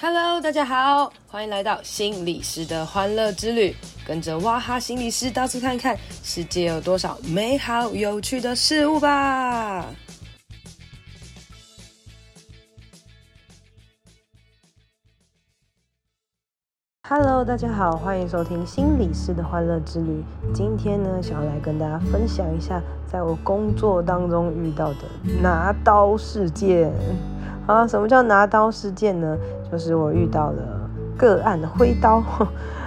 Hello，大家好，欢迎来到心理师的欢乐之旅，跟着哇哈心理师到处看看，世界有多少美好有趣的事物吧。Hello，大家好，欢迎收听心理师的欢乐之旅。今天呢，想要来跟大家分享一下，在我工作当中遇到的拿刀事件。啊，什么叫拿刀事件呢？就是我遇到了个案的挥刀，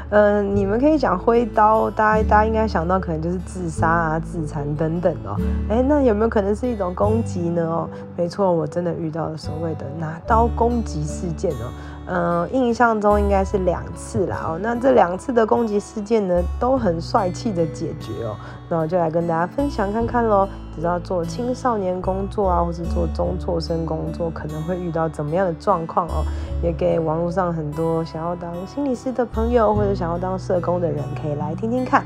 嗯、你们可以讲挥刀，大家大家应该想到可能就是自杀啊、自残等等哦。诶，那有没有可能是一种攻击呢？哦，没错，我真的遇到了所谓的拿刀攻击事件哦。嗯、印象中应该是两次啦哦。那这两次的攻击事件呢，都很帅气的解决哦。那我就来跟大家分享看看喽。只要做青少年工作啊，或是做中辍生工作，可能会遇到怎么样的状况哦？也给网络上很多想要当心理师的朋友，或者想要当社工的人，可以来听听看。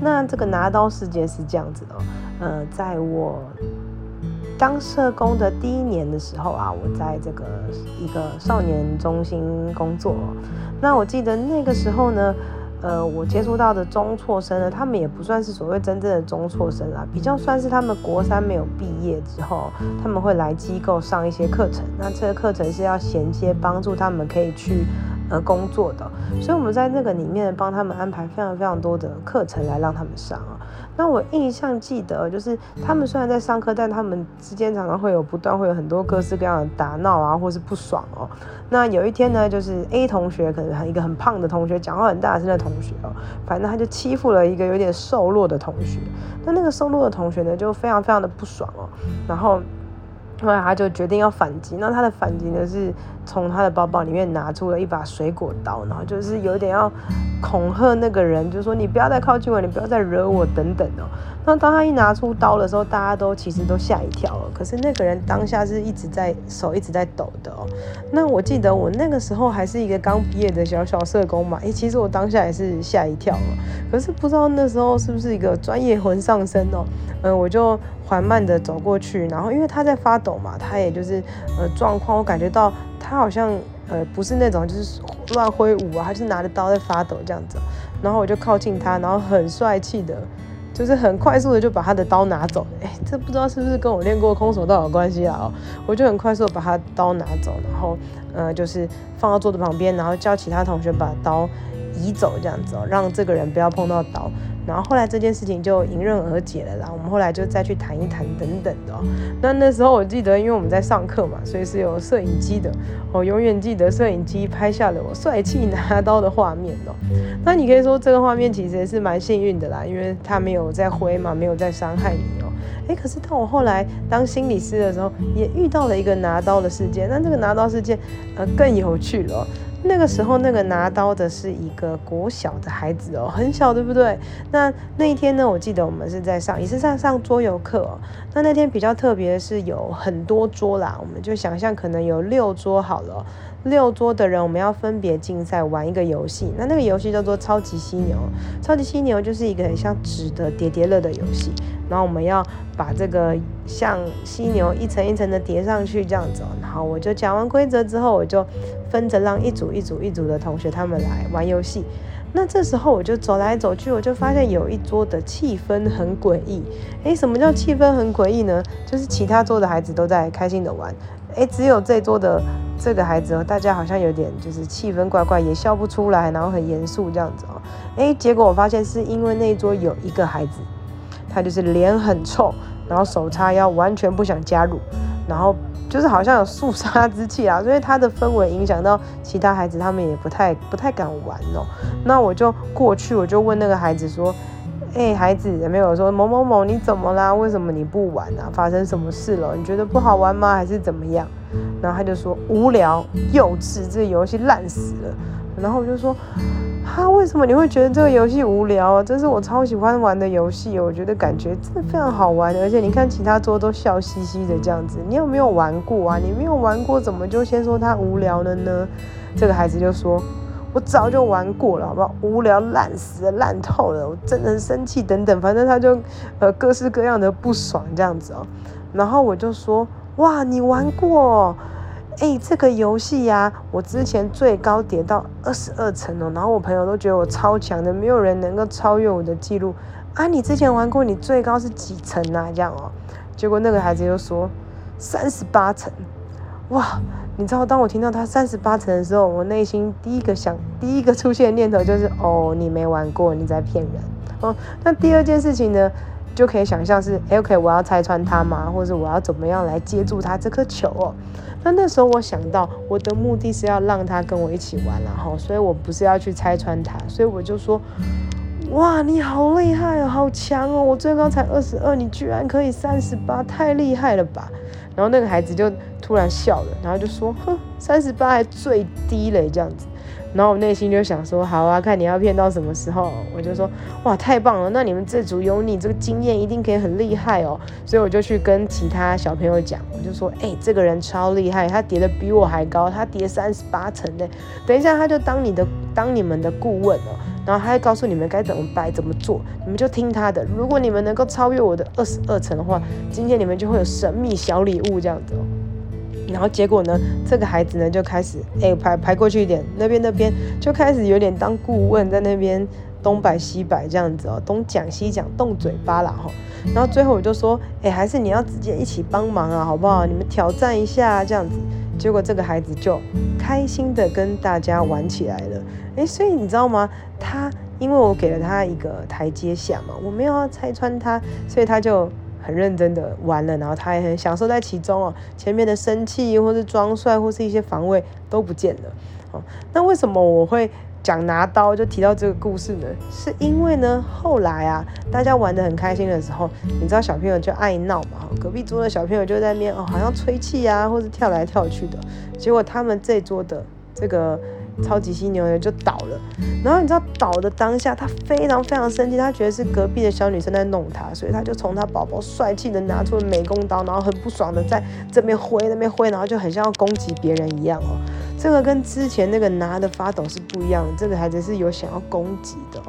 那这个拿刀事件是这样子的哦。呃，在我当社工的第一年的时候啊，我在这个一个少年中心工作。那我记得那个时候呢，呃，我接触到的中辍生呢，他们也不算是所谓真正的中辍生啊，比较算是他们国三没有毕业之后，他们会来机构上一些课程。那这个课程是要衔接帮助他们可以去呃工作的，所以我们在那个里面帮他们安排非常非常多的课程来让他们上啊。那我印象记得，就是他们虽然在上课，但他们之间常常会有不断会有很多各式各样的打闹啊，或是不爽哦。那有一天呢，就是 A 同学可能一个很胖的同学，讲话很大声的同学哦，反正他就欺负了一个有点瘦弱的同学。那那个瘦弱的同学呢，就非常非常的不爽哦，然后。后来他就决定要反击，那他的反击呢是从他的包包里面拿出了一把水果刀，然后就是有点要恐吓那个人，就说你不要再靠近我，你不要再惹我等等哦。那当他一拿出刀的时候，大家都其实都吓一跳了。可是那个人当下是一直在手一直在抖的哦。那我记得我那个时候还是一个刚毕业的小小社工嘛，诶，其实我当下也是吓一跳了。可是不知道那时候是不是一个专业魂上身哦，嗯，我就。缓慢的走过去，然后因为他在发抖嘛，他也就是呃状况，我感觉到他好像呃不是那种就是乱挥舞啊，他就是拿着刀在发抖这样子，然后我就靠近他，然后很帅气的，就是很快速的就把他的刀拿走，哎，这不知道是不是跟我练过空手道有关系啊？哦，我就很快速的把他刀拿走，然后呃就是放到桌子旁边，然后叫其他同学把刀移走这样子哦，让这个人不要碰到刀。然后后来这件事情就迎刃而解了啦。我们后来就再去谈一谈等等的哦。那那时候我记得，因为我们在上课嘛，所以是有摄影机的。我永远记得摄影机拍下了我帅气拿刀的画面哦。那你可以说这个画面其实也是蛮幸运的啦，因为他没有在挥嘛，没有在伤害你哦。诶，可是到我后来当心理师的时候，也遇到了一个拿刀的事件。那这个拿刀事件呃更有趣了。那个时候，那个拿刀的是一个国小的孩子哦，很小，对不对？那那一天呢，我记得我们是在上，也是在上桌游课哦。那那天比较特别的是有很多桌啦，我们就想象可能有六桌好了。六桌的人，我们要分别竞赛玩一个游戏。那那个游戏叫做超级犀牛。超级犀牛就是一个很像纸的叠叠乐的游戏。然后我们要把这个像犀牛一层一层的叠上去，这样子。然后我就讲完规则之后，我就分着让一组一组一组的同学他们来玩游戏。那这时候我就走来走去，我就发现有一桌的气氛很诡异。诶，什么叫气氛很诡异呢？就是其他桌的孩子都在开心的玩，诶，只有这桌的。这个孩子哦，大家好像有点就是气氛怪怪，也笑不出来，然后很严肃这样子哦。诶，结果我发现是因为那一桌有一个孩子，他就是脸很臭，然后手叉腰，完全不想加入，然后就是好像有肃杀之气啊，所以他的氛围影响到其他孩子，他们也不太不太敢玩哦。那我就过去，我就问那个孩子说：“诶，孩子，有没有说某某某你怎么啦？为什么你不玩啊？发生什么事了？你觉得不好玩吗？还是怎么样？”然后他就说无聊、幼稚，这游戏烂死了。然后我就说，哈，为什么你会觉得这个游戏无聊啊？这是我超喜欢玩的游戏，我觉得感觉真的非常好玩。而且你看其他桌都笑嘻嘻的这样子，你有没有玩过啊？你没有玩过，怎么就先说它无聊了呢？这个孩子就说，我早就玩过了，好不好？无聊烂死了，烂透了，我真的很生气等等，反正他就呃各式各样的不爽这样子哦。然后我就说。哇，你玩过？哎，这个游戏呀，我之前最高叠到二十二层哦，然后我朋友都觉得我超强的，没有人能够超越我的记录啊！你之前玩过，你最高是几层啊？这样哦，结果那个孩子就说三十八层，哇！你知道，当我听到他三十八层的时候，我内心第一个想、第一个出现的念头就是：哦，你没玩过，你在骗人。哦，那第二件事情呢，就可以想象是：OK，我要拆穿他吗？或者我要怎么样来接住他这颗球哦？那那时候我想到，我的目的是要让他跟我一起玩，然后，所以我不是要去拆穿他，所以我就说：哇，你好厉害哦，好强哦！我最高才二十二，你居然可以三十八，太厉害了吧！然后那个孩子就突然笑了，然后就说：“哼，三十八还最低嘞，这样子。”然后我内心就想说：“好啊，看你要骗到什么时候。”我就说：“哇，太棒了！那你们这组有你这个经验，一定可以很厉害哦。”所以我就去跟其他小朋友讲，我就说：“哎，这个人超厉害，他叠的比我还高，他叠三十八层嘞。等一下他就当你的当你们的顾问哦。”然后他会告诉你们该怎么摆、怎么做，你们就听他的。如果你们能够超越我的二十二层的话，今天你们就会有神秘小礼物这样子哦。然后结果呢，这个孩子呢就开始哎排排过去一点，那边那边就开始有点当顾问，在那边东摆西摆这样子哦，东讲西讲，动嘴巴啦哈。然后最后我就说，哎，还是你要直接一起帮忙啊，好不好？你们挑战一下这样子。结果这个孩子就开心的跟大家玩起来了，诶，所以你知道吗？他因为我给了他一个台阶下嘛，我没有要拆穿他，所以他就很认真的玩了，然后他也很享受在其中哦。前面的生气或是装帅或是一些防卫都不见了。哦，那为什么我会？讲拿刀就提到这个故事呢，是因为呢，后来啊，大家玩得很开心的时候，你知道小朋友就爱闹嘛，隔壁桌的小朋友就在那边哦，好像吹气啊，或者跳来跳去的，结果他们这桌的这个超级犀牛呢就倒了，然后你知道倒的当下，他非常非常生气，他觉得是隔壁的小女生在弄他，所以他就从他宝宝帅气的拿出了美工刀，然后很不爽的在这边挥那边挥，然后就很像要攻击别人一样哦。这个跟之前那个拿的发抖是不一样的，这个孩子是有想要攻击的。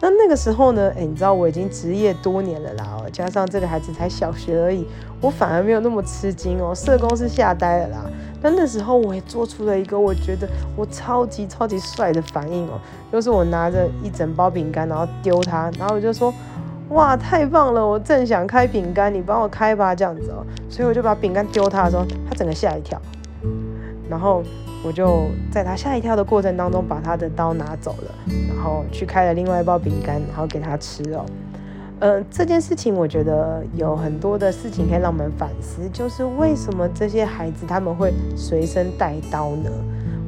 那那个时候呢，诶，你知道我已经职业多年了啦，哦，加上这个孩子才小学而已，我反而没有那么吃惊哦。社工是吓呆了啦。那那时候我也做出了一个我觉得我超级超级帅的反应哦，就是我拿着一整包饼干，然后丢他，然后我就说，哇，太棒了，我正想开饼干，你帮我开吧，这样子哦。所以我就把饼干丢他的时候，他整个吓一跳，然后。我就在他吓一跳的过程当中，把他的刀拿走了，然后去开了另外一包饼干，然后给他吃哦。呃，这件事情我觉得有很多的事情可以让我们反思，就是为什么这些孩子他们会随身带刀呢？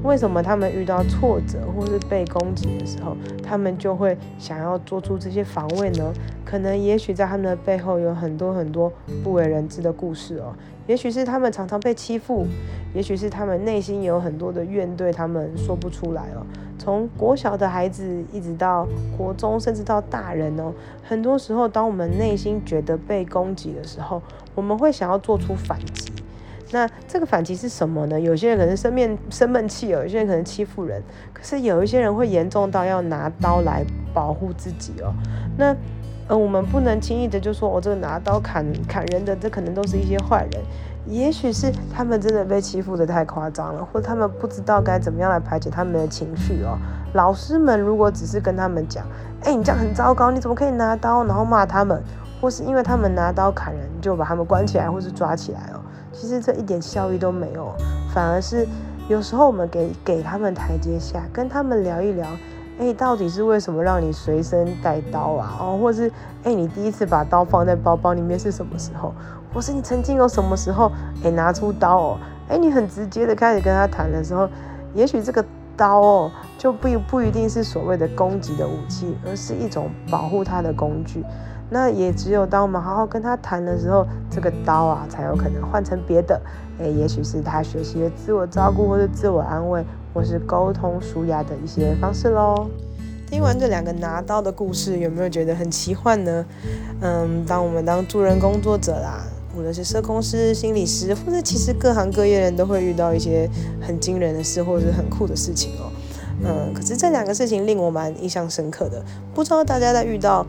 为什么他们遇到挫折或是被攻击的时候，他们就会想要做出这些防卫呢？可能也许在他们的背后有很多很多不为人知的故事哦。也许是他们常常被欺负，也许是他们内心有很多的怨对，他们说不出来哦。从国小的孩子一直到国中，甚至到大人哦，很多时候当我们内心觉得被攻击的时候，我们会想要做出反击。那这个反击是什么呢？有些人可能生面生闷气哦，有些人可能欺负人，可是有一些人会严重到要拿刀来保护自己哦。那呃，我们不能轻易的就说，我、这个拿刀砍砍人的，这可能都是一些坏人。也许是他们真的被欺负的太夸张了，或者他们不知道该怎么样来排解他们的情绪哦。老师们如果只是跟他们讲，哎，你这样很糟糕，你怎么可以拿刀，然后骂他们，或是因为他们拿刀砍人就把他们关起来或是抓起来哦。其实这一点效益都没有，反而是有时候我们给给他们台阶下，跟他们聊一聊，哎，到底是为什么让你随身带刀啊？哦，或是哎，你第一次把刀放在包包里面是什么时候？或是你曾经有什么时候哎拿出刀哦？哎，你很直接的开始跟他谈的时候，也许这个刀哦就不不一定是所谓的攻击的武器，而是一种保护他的工具。那也只有当我们好好跟他谈的时候，这个刀啊才有可能换成别的。诶，也许是他学习的自我照顾，或是自我安慰，或是沟通舒压的一些方式喽。听完这两个拿刀的故事，有没有觉得很奇幻呢？嗯，当我们当助人工作者啦，无论是社工师、心理师，或者其实各行各业人都会遇到一些很惊人的事，或者是很酷的事情哦。嗯，可是这两个事情令我蛮印象深刻的，不知道大家在遇到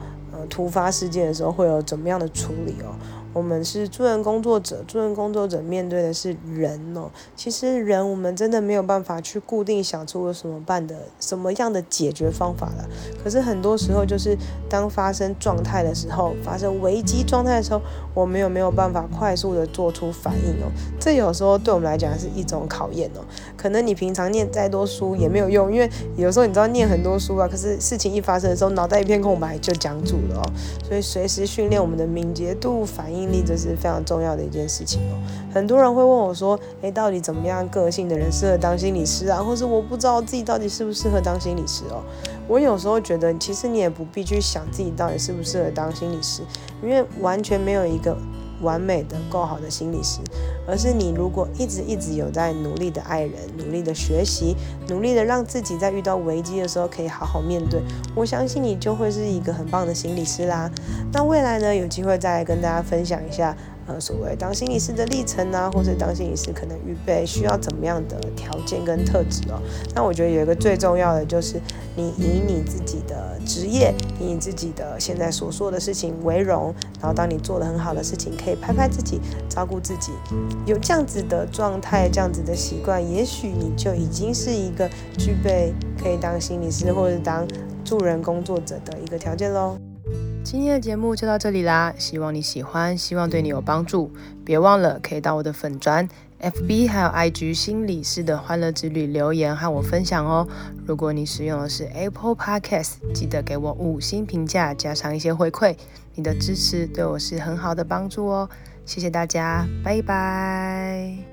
突发事件的时候会有怎么样的处理哦？我们是助人工作者，助人工作者面对的是人哦。其实人我们真的没有办法去固定想出有什么办的什么样的解决方法了。可是很多时候就是当发生状态的时候，发生危机状态的时候，我们有没有办法快速的做出反应哦？这有时候对我们来讲是一种考验哦。可能你平常念再多书也没有用，因为有时候你知道念很多书啊，可是事情一发生的时候，脑袋一片空白就僵住了哦。所以随时训练我们的敏捷度、反应力，这是非常重要的一件事情哦。很多人会问我说：“诶，到底怎么样个性的人适合当心理师啊？”或是我不知道自己到底适不适合当心理师哦。我有时候觉得，其实你也不必去想自己到底适不适合当心理师，因为完全没有一个。完美的、够好的心理师，而是你如果一直一直有在努力的爱人、努力的学习、努力的让自己在遇到危机的时候可以好好面对，我相信你就会是一个很棒的心理师啦。那未来呢，有机会再来跟大家分享一下。呃，所谓当心理师的历程啊，或者当心理师可能预备需要怎么样的条件跟特质哦。那我觉得有一个最重要的就是，你以你自己的职业，以你自己的现在所做的事情为荣，然后当你做得很好的事情，可以拍拍自己，照顾自己，有这样子的状态，这样子的习惯，也许你就已经是一个具备可以当心理师或者当助人工作者的一个条件喽。今天的节目就到这里啦，希望你喜欢，希望对你有帮助。别忘了可以到我的粉专、FB 还有 IG 心理师的欢乐之旅留言和我分享哦。如果你使用的是 Apple Podcast，记得给我五星评价，加上一些回馈，你的支持对我是很好的帮助哦。谢谢大家，拜拜。